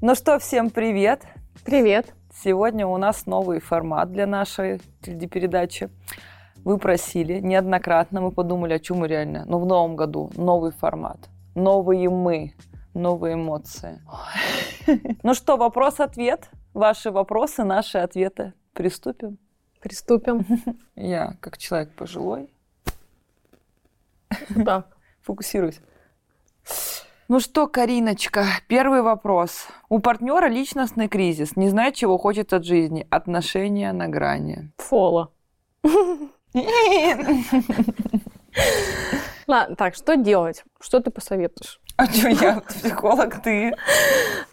Ну что, всем привет! Привет! Сегодня у нас новый формат для нашей телепередачи. Вы просили неоднократно, мы подумали, о чем мы реально. Но в новом году новый формат, новые мы, новые эмоции. Ну что, вопрос-ответ. Ваши вопросы, наши ответы. Приступим? Приступим. Я, как человек пожилой, Да. фокусируюсь. Ну что, Кариночка, первый вопрос. У партнера личностный кризис, не знает, чего хочет от жизни. Отношения на грани. Фола. Ладно, так, что делать? Что ты посоветуешь? А что я, психолог, ты?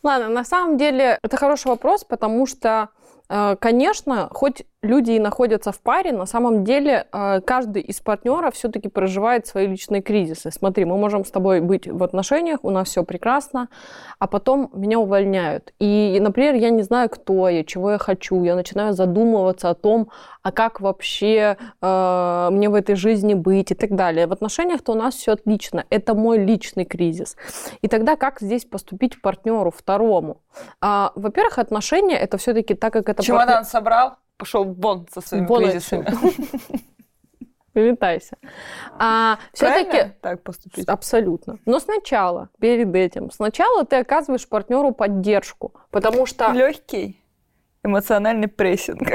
Ладно, на самом деле это хороший вопрос, потому что, э, конечно, хоть люди и находятся в паре, на самом деле э, каждый из партнеров все-таки проживает свои личные кризисы. Смотри, мы можем с тобой быть в отношениях, у нас все прекрасно, а потом меня увольняют. И, например, я не знаю, кто я, чего я хочу. Я начинаю задумываться о том, а как вообще э, мне в этой жизни быть и так далее. В отношениях-то у нас все отлично. Это мой личный кризис. И тогда как здесь поступить партнеру второму? А, во-первых, отношения это все-таки так, как это Чемодан собрал, пошел вон со своими Вон кризисами. Вылетайся. А, все-таки так поступить? абсолютно. Но сначала, перед этим, сначала ты оказываешь партнеру поддержку, потому что Легкий эмоциональный прессинг.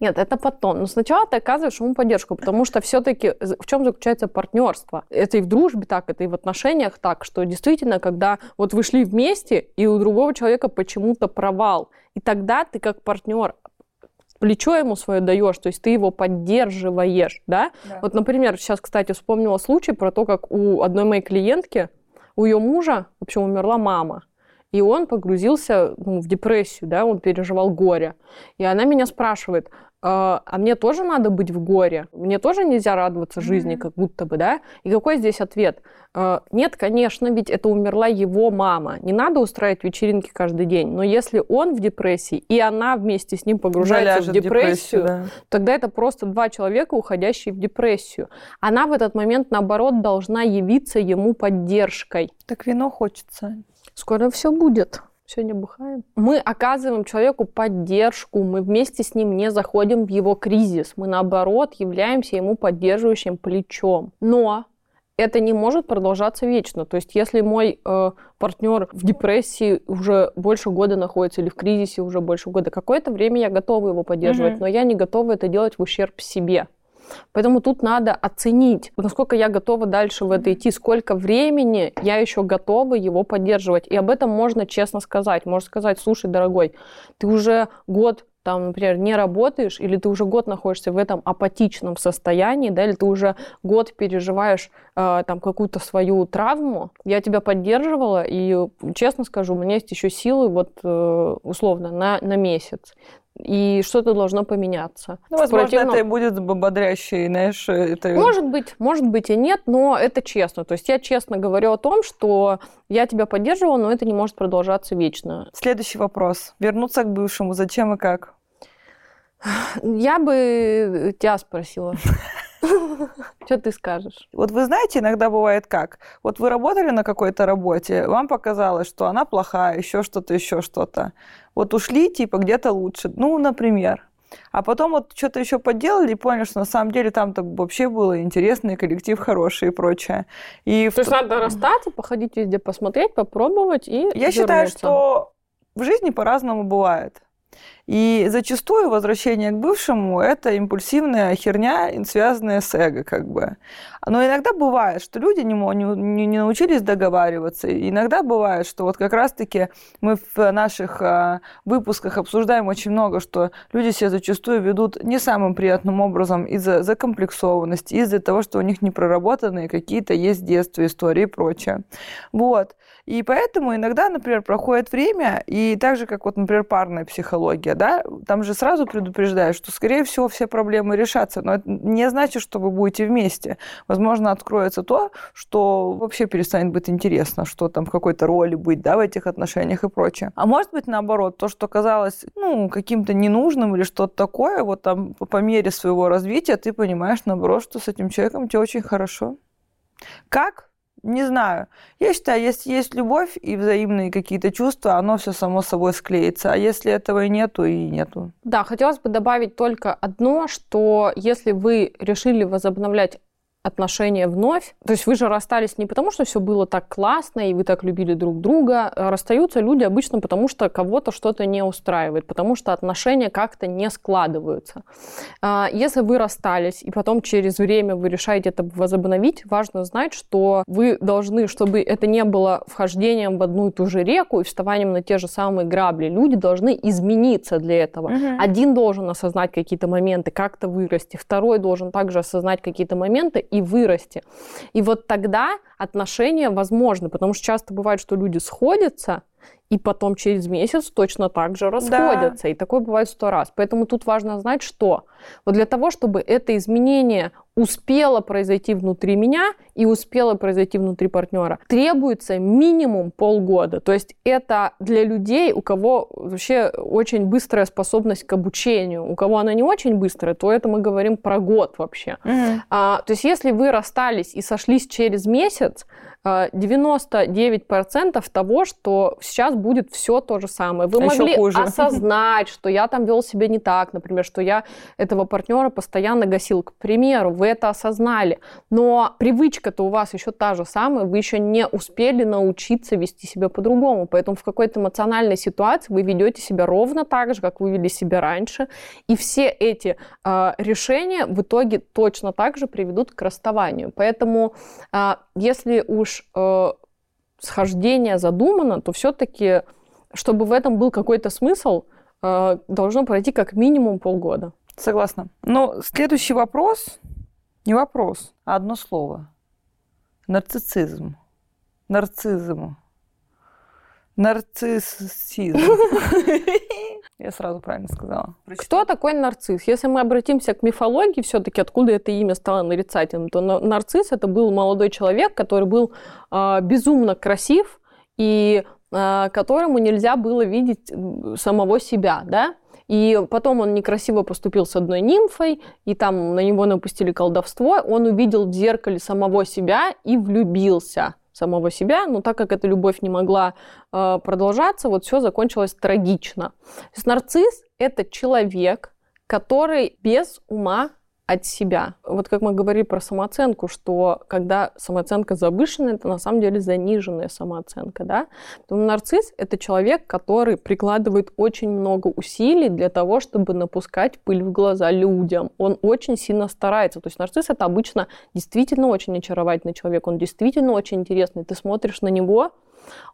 нет, это потом. Но сначала ты оказываешь ему поддержку, потому что все-таки в чем заключается партнерство? Это и в дружбе так, это и в отношениях так, что действительно, когда вот вы шли вместе, и у другого человека почему-то провал, и тогда ты как партнер плечо ему свое даешь, то есть ты его поддерживаешь, да? Да. Вот, например, сейчас, кстати, вспомнила случай про то, как у одной моей клиентки, у ее мужа, в общем, умерла мама. И он погрузился ну, в депрессию, да, он переживал горе. И она меня спрашивает, а а мне тоже надо быть в горе? Мне тоже нельзя радоваться жизни, Мгм. как будто бы, да? И какой здесь ответ? «Э, Нет, конечно, ведь это умерла его мама. Не надо устраивать вечеринки каждый день. Но если он в депрессии, и она вместе с ним погружается Заляжет в депрессию, да. тогда это просто два человека, уходящие в депрессию. Она в этот момент, наоборот, должна явиться ему поддержкой. Так вино хочется. Скоро все будет. Сегодня бухаем. Мы оказываем человеку поддержку, мы вместе с ним не заходим в его кризис, мы наоборот являемся ему поддерживающим плечом. Но это не может продолжаться вечно. То есть, если мой э, партнер в депрессии уже больше года находится или в кризисе уже больше года, какое-то время я готова его поддерживать, Мгм. но я не готова это делать в ущерб себе. Поэтому тут надо оценить, насколько я готова дальше в это идти, сколько времени я еще готова его поддерживать. И об этом можно честно сказать. Можно сказать, слушай, дорогой, ты уже год там, например, не работаешь, или ты уже год находишься в этом апатичном состоянии, да, или ты уже год переживаешь э, там какую-то свою травму, я тебя поддерживала, и честно скажу, у меня есть еще силы вот э, условно на, на месяц. И что-то должно поменяться. Ну, возможно, противном- это и будет бодрящий, знаешь, это... может быть, может быть и нет, но это честно. То есть я честно говорю о том, что я тебя поддерживала, но это не может продолжаться вечно. Следующий вопрос. Вернуться к бывшему. Зачем и как? Я бы тебя спросила. Что ты скажешь? Вот вы знаете, иногда бывает как? Вот вы работали на какой-то работе, вам показалось, что она плохая, еще что-то, еще что-то. Вот ушли, типа, где-то лучше. Ну, например. А потом вот что-то еще поделали и поняли, что на самом деле там-то вообще было интересный коллектив хороший и прочее. И в То есть т- надо расстаться, походить везде, посмотреть, попробовать и Я считаю, что в жизни по-разному бывает. И зачастую возвращение к бывшему – это импульсивная херня, связанная с эго, как бы. Но иногда бывает, что люди не, не, не- научились договариваться. Иногда бывает, что вот как раз-таки мы в наших а, выпусках обсуждаем очень много, что люди себя зачастую ведут не самым приятным образом из-за закомплексованности, из-за того, что у них не проработанные какие-то есть детства, истории и прочее. Вот. И поэтому иногда, например, проходит время, и так же, как вот, например, парная психология, да, там же сразу предупреждают, что, скорее всего, все проблемы решатся, но это не значит, что вы будете вместе. Возможно, откроется то, что вообще перестанет быть интересно, что там в какой-то роли быть, да, в этих отношениях и прочее. А может быть, наоборот, то, что казалось, ну, каким-то ненужным или что-то такое, вот там по мере своего развития ты понимаешь, наоборот, что с этим человеком тебе очень хорошо. Как? Не знаю. Я считаю, если есть любовь и взаимные какие-то чувства, оно все само собой склеится. А если этого и нету, и нету. Да, хотелось бы добавить только одно, что если вы решили возобновлять отношения вновь. То есть вы же расстались не потому, что все было так классно, и вы так любили друг друга. А расстаются люди обычно потому, что кого-то что-то не устраивает, потому что отношения как-то не складываются. А, если вы расстались, и потом через время вы решаете это возобновить, важно знать, что вы должны, чтобы это не было вхождением в одну и ту же реку и вставанием на те же самые грабли, люди должны измениться для этого. Угу. Один должен осознать какие-то моменты, как-то вырасти, второй должен также осознать какие-то моменты и вырасти. И вот тогда отношения возможны, потому что часто бывает, что люди сходятся, и потом через месяц точно так же расходятся. Да. И такое бывает сто раз. Поэтому тут важно знать, что вот для того, чтобы это изменение успело произойти внутри меня и успело произойти внутри партнера, требуется минимум полгода. То есть это для людей, у кого вообще очень быстрая способность к обучению. У кого она не очень быстрая, то это мы говорим про год вообще. Угу. А, то есть если вы расстались и сошлись через месяц, 99% а, того, что сейчас будет все то же самое. Вы а могли осознать, что я там вел себя не так, например, что я этого партнера постоянно гасил. К примеру, вы это осознали, но привычка-то у вас еще та же самая, вы еще не успели научиться вести себя по-другому. Поэтому в какой-то эмоциональной ситуации вы ведете себя ровно так же, как вы вели себя раньше. И все эти э, решения в итоге точно так же приведут к расставанию. Поэтому э, если уж уж э, схождение задумано, то все-таки, чтобы в этом был какой-то смысл, э, должно пройти как минимум полгода. Согласна. Но следующий вопрос, не вопрос, а одно слово. Нарциссизм. Нарциссизм. Нарциссизм. Я сразу правильно сказала. Кто такой нарцисс? Если мы обратимся к мифологии, все-таки откуда это имя стало нарицательным, то нарцисс это был молодой человек, который был э, безумно красив и э, которому нельзя было видеть самого себя, да? И потом он некрасиво поступил с одной нимфой, и там на него напустили колдовство. Он увидел в зеркале самого себя и влюбился самого себя, но так как эта любовь не могла э, продолжаться, вот все закончилось трагично. То есть нарцисс — это человек, который без ума от себя. Вот как мы говорили про самооценку, что когда самооценка завышенная, это на самом деле заниженная самооценка, да. То нарцисс — это человек, который прикладывает очень много усилий для того, чтобы напускать пыль в глаза людям. Он очень сильно старается. То есть нарцисс — это обычно действительно очень очаровательный человек, он действительно очень интересный. Ты смотришь на него,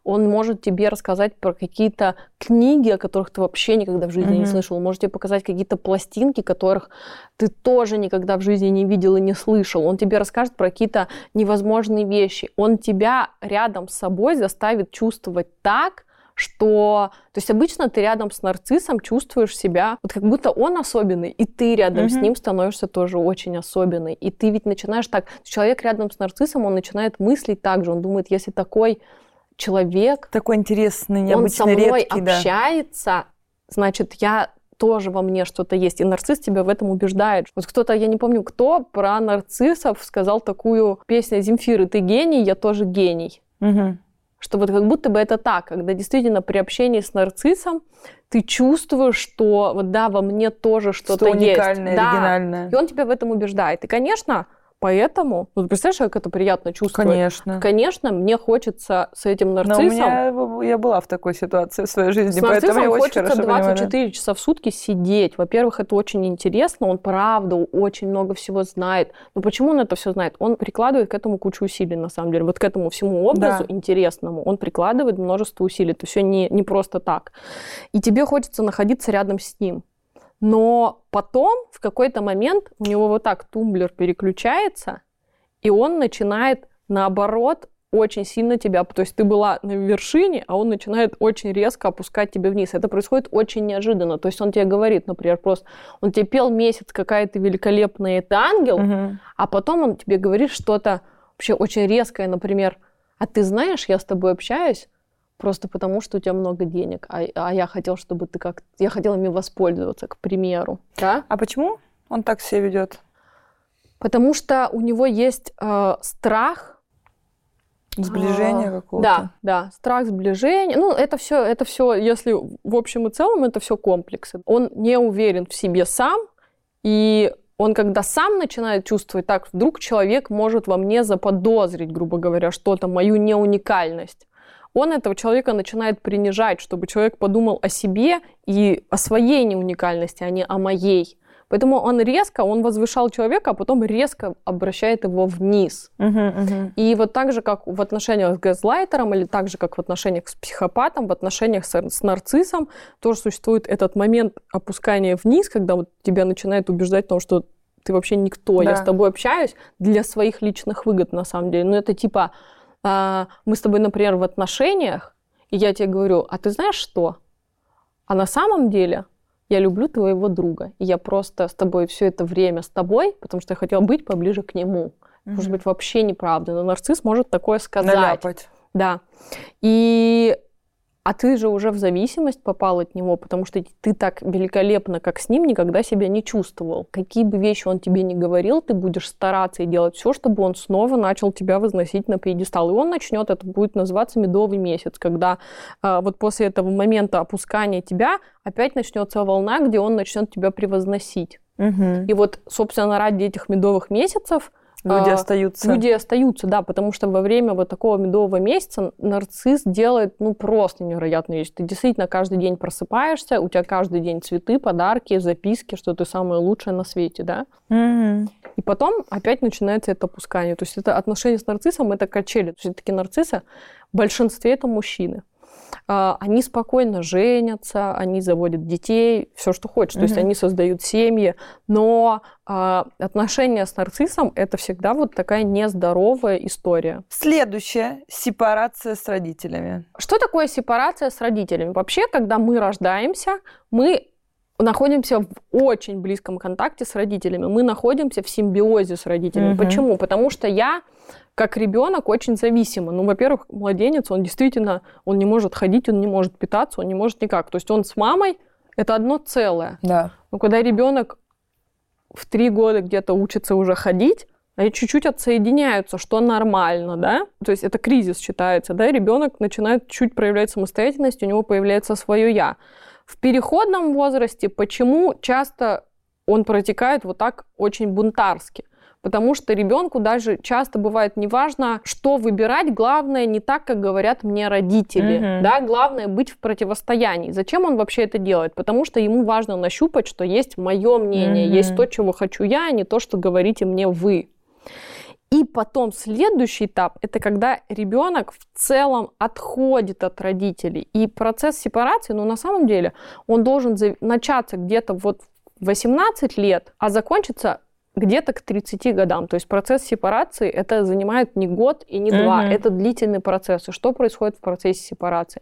он может тебе рассказать про какие-то книги, о которых ты вообще никогда в жизни mm-hmm. не слышал. Он может тебе показать какие-то пластинки, которых ты тоже никогда в жизни не видел и не слышал. Он тебе расскажет про какие-то невозможные вещи. Он тебя рядом с собой заставит чувствовать так, что... То есть обычно ты рядом с нарциссом чувствуешь себя, вот как будто он особенный, и ты рядом mm-hmm. с ним становишься тоже очень особенный. И ты ведь начинаешь так... Человек рядом с нарциссом, он начинает мыслить так же. Он думает, если такой человек... Такой интересный, необычный, Он со мной редкий, общается, да. значит, я тоже во мне что-то есть. И нарцисс тебя в этом убеждает. Вот кто-то, я не помню кто, про нарциссов сказал такую песню Земфиры «Ты гений, я тоже гений». Угу. Что вот как будто бы это так, когда действительно при общении с нарциссом ты чувствуешь, что вот да, во мне тоже что-то что есть. уникальное, да. оригинальное. И он тебя в этом убеждает. И, конечно, Поэтому, ну, ты представляешь, как это приятно чувствовать? Конечно. Конечно, мне хочется с этим нарциссом... Но у меня, я была в такой ситуации в своей жизни, с поэтому я очень хочется 24 понимаю. часа в сутки сидеть. Во-первых, это очень интересно, он правда очень много всего знает. Но почему он это все знает? Он прикладывает к этому кучу усилий, на самом деле. Вот к этому всему образу да. интересному он прикладывает множество усилий. Это все не, не просто так. И тебе хочется находиться рядом с ним. Но потом в какой-то момент у него вот так тумблер переключается, и он начинает наоборот очень сильно тебя, то есть ты была на вершине, а он начинает очень резко опускать тебя вниз. Это происходит очень неожиданно. То есть он тебе говорит, например, просто, он тебе пел месяц, какая ты великолепная, это ангел, угу. а потом он тебе говорит что-то вообще очень резкое, например, а ты знаешь, я с тобой общаюсь, просто потому, что у тебя много денег, а, а я хотел, чтобы ты как... Я хотела ими воспользоваться, к примеру. Да? А почему он так себя ведет? Потому что у него есть э, страх Сближение А, какого-то. Да, да, страх сближения. Ну, это все, это все, если в общем и целом, это все комплексы. Он не уверен в себе сам, и он, когда сам начинает чувствовать так, вдруг человек может во мне заподозрить, грубо говоря, что-то, мою неуникальность. Он этого человека начинает принижать, чтобы человек подумал о себе и о своей неуникальности, а не о моей. Поэтому он резко, он возвышал человека, а потом резко обращает его вниз. Мгм. И вот так же, как в отношениях с газлайтером, или так же, как в отношениях с психопатом, в отношениях с, с нарциссом, тоже существует этот момент опускания вниз, когда вот тебя начинает убеждать в том, что ты вообще никто, я Да. с тобой общаюсь для своих личных выгод, на самом деле. Ну, это типа, а, мы с тобой, например, в отношениях, и я тебе говорю, а ты знаешь что? А на самом деле я люблю твоего друга, и я просто с тобой все это время с тобой, потому что я хотела быть поближе к нему. Может Мгм. быть, вообще неправда, но нарцисс может такое сказать. Наляпать. Да. И а ты же уже в зависимость попал от него, потому что ты так великолепно, как с ним, никогда себя не чувствовал. Какие бы вещи он тебе не говорил, ты будешь стараться и делать все, чтобы он снова начал тебя возносить на пьедестал. И он начнет, это будет называться медовый месяц, когда а, вот после этого момента опускания тебя опять начнется волна, где он начнет тебя превозносить. Мгм. И вот, собственно, ради этих медовых месяцев Люди а, остаются. Люди остаются, да, потому что во время вот такого медового месяца нарцисс делает, ну, просто невероятную вещь. Ты действительно каждый день просыпаешься, у тебя каждый день цветы, подарки, записки, что ты самое лучшее на свете, да. Мгм. И потом опять начинается это опускание. То есть это отношение с нарциссом, это качели. Все-таки нарциссы в большинстве это мужчины. А, Они спокойно женятся, они заводят детей, все, что хочешь. То есть они создают семьи, но а, отношения с нарциссом это всегда вот такая нездоровая история. Следующее. Сепарация с родителями. Что такое сепарация с родителями? Вообще, когда мы рождаемся, мы находимся в очень близком контакте с родителями. Мы находимся в симбиозе с родителями. Мгм. Почему? Потому что я как ребенок очень зависима. Ну, во-первых, младенец, он действительно, он не может ходить, он не может питаться, он не может никак. То есть он с мамой это одно целое. Да. Но когда ребенок в три года где-то учится уже ходить, они чуть-чуть отсоединяются, что нормально, да? То есть это кризис считается, да? Ребенок начинает чуть проявлять самостоятельность, у него появляется свое я. В переходном возрасте почему часто он протекает вот так очень бунтарски? Потому что ребенку даже часто бывает неважно, что выбирать, главное не так, как говорят мне родители, Мгм. да, главное быть в противостоянии. Зачем он вообще это делает? Потому что ему важно нащупать, что есть мое мнение, Мгм. есть то, чего хочу я, а не то, что говорите мне вы. И потом следующий этап – это когда ребенок в целом отходит от родителей. И процесс сепарации, ну, на самом деле, он должен начаться где-то вот в 18 лет, а закончиться где-то к 30 годам. То есть процесс сепарации это занимает не год и не два, Мгм. это длительный процесс. И что происходит в процессе сепарации?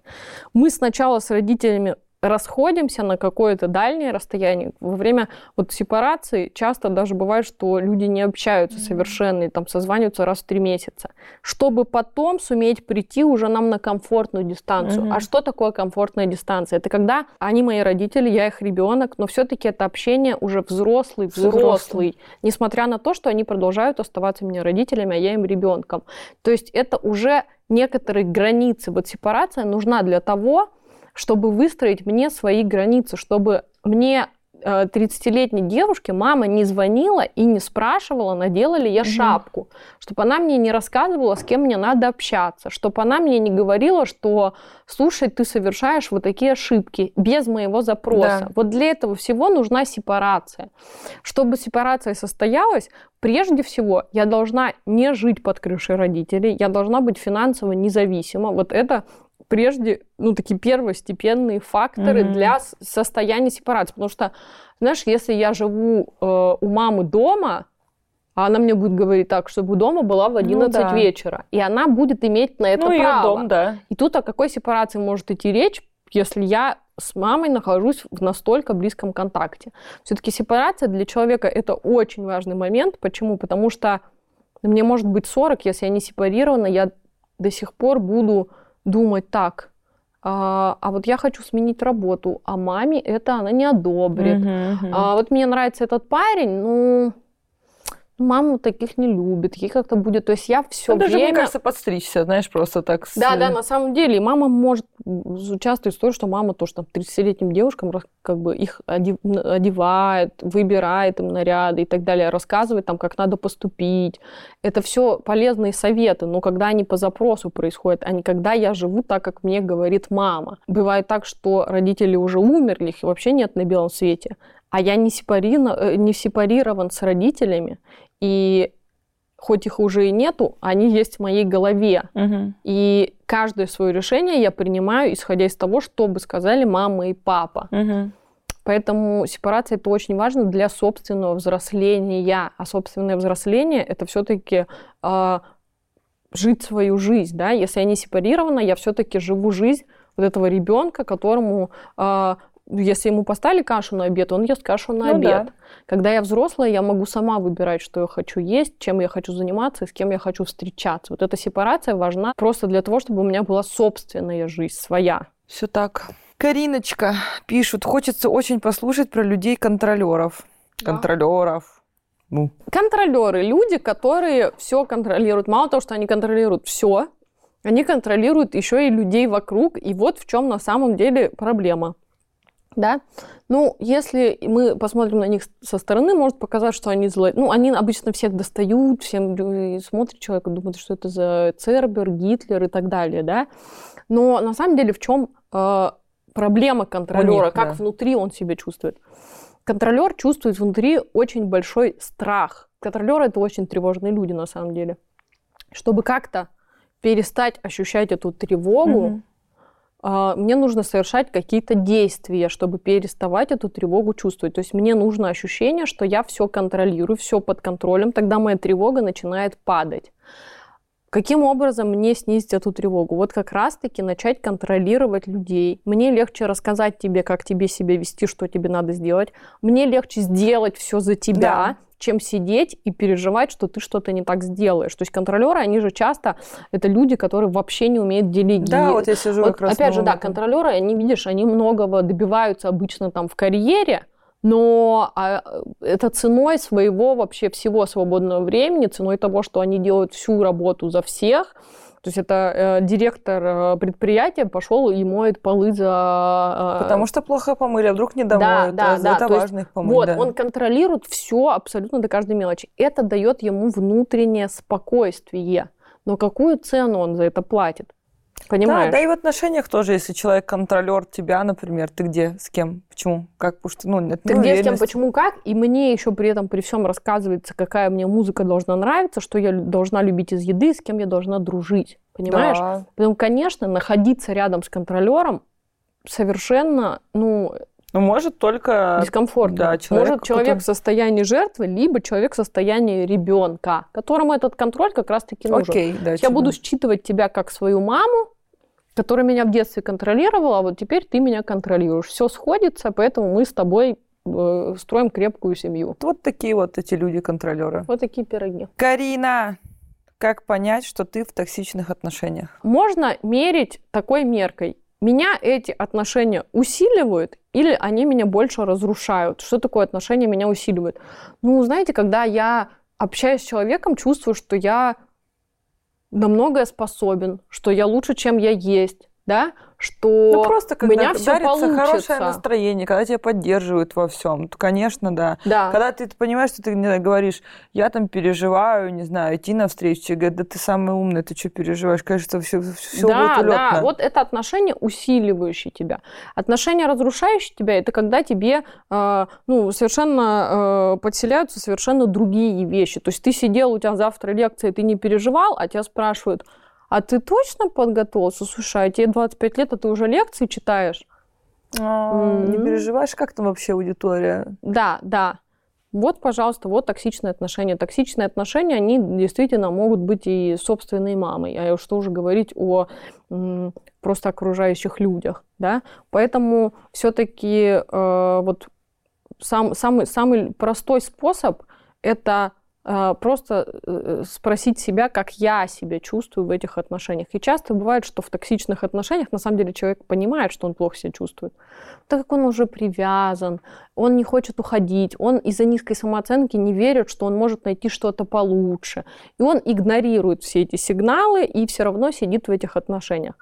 Мы сначала с родителями расходимся на какое-то дальнее расстояние. Во время вот сепарации часто даже бывает, что люди не общаются совершенно, и там созваниваются раз в три месяца, чтобы потом суметь прийти уже нам на комфортную дистанцию. Мгм. А что такое комфортная дистанция? Это когда они мои родители, я их ребенок, но все-таки это общение уже взрослый, Взрослый. взрослый, несмотря на то, что они продолжают оставаться мне родителями, а я им ребенком. То есть это уже некоторые границы. Вот сепарация нужна для того, чтобы выстроить мне свои границы, чтобы мне э, 30-летней девушке мама не звонила и не спрашивала, надела ли я Мгм. шапку, чтобы она мне не рассказывала, с кем мне надо общаться, чтобы она мне не говорила, что, слушай, ты совершаешь вот такие ошибки без моего запроса. Да. Вот для этого всего нужна сепарация. Чтобы сепарация состоялась, прежде всего я должна не жить под крышей родителей, я должна быть финансово независима. Вот это прежде, ну, такие первостепенные факторы Мгм. для состояния сепарации. Потому что, знаешь, если я живу э, у мамы дома, а она мне будет говорить так, чтобы дома была в 11 да. вечера, и она будет иметь на это ну, право. дом, да. И тут о какой сепарации может идти речь, если я с мамой нахожусь в настолько близком контакте. Все-таки сепарация для человека это очень важный момент. Почему? Потому что мне может быть 40, если я не сепарирована, я до сих пор буду думать так. А, а вот я хочу сменить работу, а маме это она не одобрит. Мгм, мгм. А вот мне нравится этот парень, ну, мама таких не любит, ей как-то будет, то есть я все Ну, даже, время... мне кажется, подстричься, знаешь, просто так. с- Да, да, на самом деле. И мама может участвовать в том, что мама тоже там 30-летним девушкам как бы их одевает, выбирает им наряды и так далее, рассказывает там, как надо поступить. Это все полезные советы, но когда они по запросу происходят, а не когда я живу так, как мне говорит мама. Бывает так, что родители уже умерли, их вообще нет на белом свете, а я не, сепарина- э, не сепарирован с родителями, и хоть их уже и нету, они есть в моей голове. Мгм. И каждое свое решение я принимаю, исходя из того, что бы сказали мама и папа. Мгм. Поэтому сепарация это очень важно для собственного взросления. А собственное взросление это все-таки жить свою жизнь. Да? Если я не сепарирована, я все-таки живу жизнь вот этого ребенка, которому а, если ему поставили кашу на обед, он ест кашу на Ну да. обед. Когда я взрослая, я могу сама выбирать, что я хочу есть, чем я хочу заниматься и с кем я хочу встречаться. Вот эта сепарация важна просто для того, чтобы у меня была собственная жизнь, своя. Все так. Кариночка пишут, хочется очень послушать про людей-контролеров. Да. Контролеров. Ну, Контролеры, люди, которые все контролируют. Мало того, что они контролируют все, они контролируют еще и людей вокруг. И вот в чем на самом деле проблема. Да? Ну, если мы посмотрим на них со стороны, может показать, что они злые. Ну, они обычно всех достают, всем лю- смотрят человека, думают, что это за Цербер, Гитлер и так далее, да. Но на самом деле в чем э, проблема контролера, них, как да. внутри он себя чувствует? Контролер чувствует внутри очень большой страх. Контролеры это очень тревожные люди на самом деле. Чтобы как-то перестать ощущать эту тревогу, Мгм. А, мне нужно совершать какие-то действия, чтобы переставать эту тревогу чувствовать. То есть мне нужно ощущение, что я все контролирую, все под контролем, тогда моя тревога начинает падать. Каким образом мне снизить эту тревогу? Вот как раз-таки начать контролировать людей. Мне легче рассказать тебе, как тебе себя вести, что тебе надо сделать. Мне легче сделать все за тебя, Да. чем сидеть и переживать, что ты что-то не так сделаешь. То есть контролеры, они же часто это люди, которые вообще не умеют делегировать. Да, вот я сижу Вот как раз опять же, да, контролеры, они, видишь, они многого добиваются обычно там в карьере, но а, это ценой своего вообще всего свободного времени, ценой того, что они делают всю работу за всех. То есть это э, директор э, предприятия пошел и моет полы за... э, Потому что плохо помыли, а вдруг не домоют. да, а да, Это важно их помыть. вот, да. он контролирует все абсолютно до каждой мелочи. Это дает ему внутреннее спокойствие. Но какую цену он за это платит? Понимаешь? Да, да и в отношениях тоже, если человек контролер тебя, например, ты где, с кем, почему, как, потому что, ну, нет Ты где, с кем, почему, как, и мне еще при этом при всем рассказывается, какая мне музыка должна нравиться, что я должна любить из еды, с кем я должна дружить. Понимаешь? Да. Поэтому, конечно, находиться рядом с контролером совершенно, ну, Ну, может только... дискомфортно. да, человек Может человек какой-то- в состоянии жертвы, либо человек в состоянии ребенка, которому этот контроль как раз-таки нужен. Окей, да. Я чудо. буду считывать тебя как свою маму, которая меня в детстве контролировала, а вот теперь ты меня контролируешь. Все сходится, поэтому мы с тобой э, строим крепкую семью. Вот такие вот эти люди-контролеры. Вот такие пироги. Карина, как понять, что ты в токсичных отношениях? Можно мерить такой меркой. Меня эти отношения усиливают или они меня больше разрушают? Что такое отношения меня усиливают? Ну, знаете, когда я общаюсь с человеком, чувствую, что я на многое способен, что я лучше, чем я есть, да, что Ну, просто у когда меня все получится. хорошее настроение, когда тебя поддерживают во всем, то, конечно, да. Да. Когда ты понимаешь, что ты не знаю, говоришь, я там переживаю, не знаю, идти навстречу, тебе говорят, да ты самый умный, ты что переживаешь? Кажется, все, все да, будет улетно. да, вот это отношение усиливающее тебя. Отношение разрушающее тебя это когда тебе э, ну, совершенно э, подселяются совершенно другие вещи. То есть ты сидел, у тебя завтра лекция, ты не переживал, а тебя спрашивают, а ты точно подготовился? Слушай, а тебе 25 лет, а ты уже лекции читаешь? А, Не переживаешь, как там вообще аудитория? Да, да. Вот, пожалуйста, вот токсичные отношения. Токсичные отношения, они действительно могут быть и собственной мамой. А что уже говорить о м, просто окружающих людях, да? Поэтому все-таки вот сам, самый, самый простой способ – это э, просто э, спросить себя, как я себя чувствую в этих отношениях. И часто бывает, что в токсичных отношениях на самом деле человек понимает, что он плохо себя чувствует, так как он уже привязан, он не хочет уходить, он из-за низкой самооценки не верит, что он может найти что-то получше. И он игнорирует все эти сигналы и все равно сидит в этих отношениях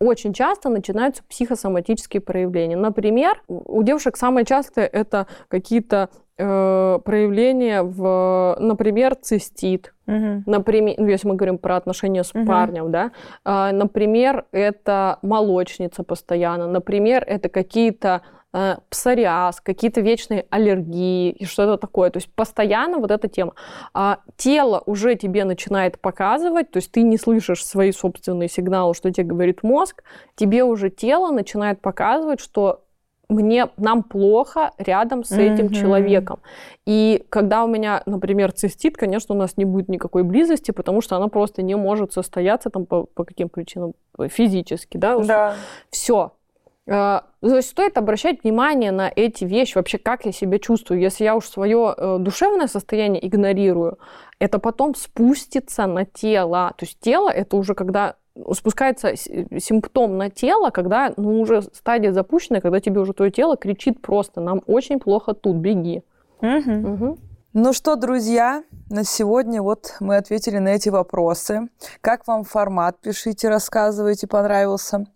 очень часто начинаются психосоматические проявления. Например, у девушек самое частое это какие-то э, проявления в, например, цистит. Угу. Например, ну, если мы говорим про отношения с угу. парнем, да, э, например, это молочница постоянно, например, это какие-то Э, псориаз, какие-то вечные аллергии и что-то такое. То есть постоянно вот эта тема. А тело уже тебе начинает показывать, то есть ты не слышишь свои собственные сигналы, что тебе говорит мозг, тебе уже тело начинает показывать, что мне, нам плохо рядом с этим mm-hmm. человеком. И когда у меня, например, цистит, конечно, у нас не будет никакой близости, потому что она просто не может состояться там по, по каким причинам физически, да? Да. Все то э, есть стоит обращать внимание на эти вещи, вообще как я себя чувствую. Если я уж свое э, душевное состояние игнорирую, это потом спустится на тело. То есть тело это уже когда спускается симптом на тело, когда ну, уже стадия запущена, когда тебе уже твое тело кричит просто, нам очень плохо тут, беги. Угу. Угу. Ну что, друзья, на сегодня вот мы ответили на эти вопросы. Как вам формат? Пишите, рассказывайте, понравился.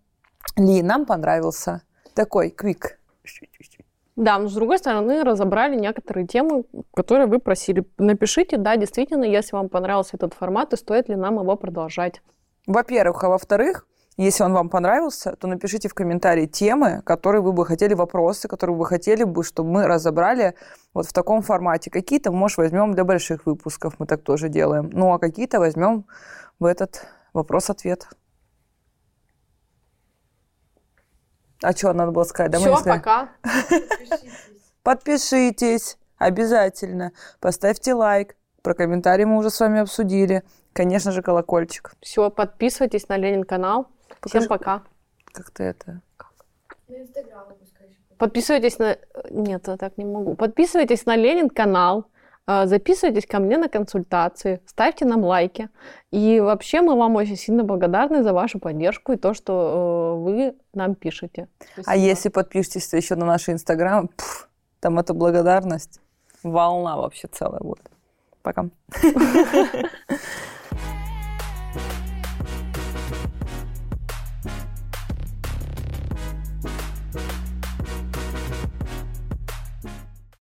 Ли, нам понравился такой квик. Да, но с другой стороны, разобрали некоторые темы, которые вы просили. Напишите, да, действительно, если вам понравился этот формат, и стоит ли нам его продолжать. Во-первых, а во-вторых, если он вам понравился, то напишите в комментарии темы, которые вы бы хотели, вопросы, которые вы хотели бы, чтобы мы разобрали вот в таком формате. Какие-то, может, возьмем для больших выпусков, мы так тоже делаем. Ну, а какие-то возьмем в этот вопрос-ответ. А что надо было сказать? Да Все, пока. Подпишитесь обязательно. Поставьте лайк. Про комментарии мы уже с вами обсудили. Конечно же, колокольчик. Все, подписывайтесь на Ленин канал. Всем пока. Как ты это? На Инстаграм Подписывайтесь на... Нет, я так не могу. Подписывайтесь на Ленин канал. А, записывайтесь ко мне на консультации, ставьте нам лайки. И вообще мы вам очень сильно благодарны за вашу поддержку и то, что э, вы нам пишете. А Спасибо. А если подпишетесь еще на наш инстаграм, там эта благодарность, волна вообще целая будет. Пока.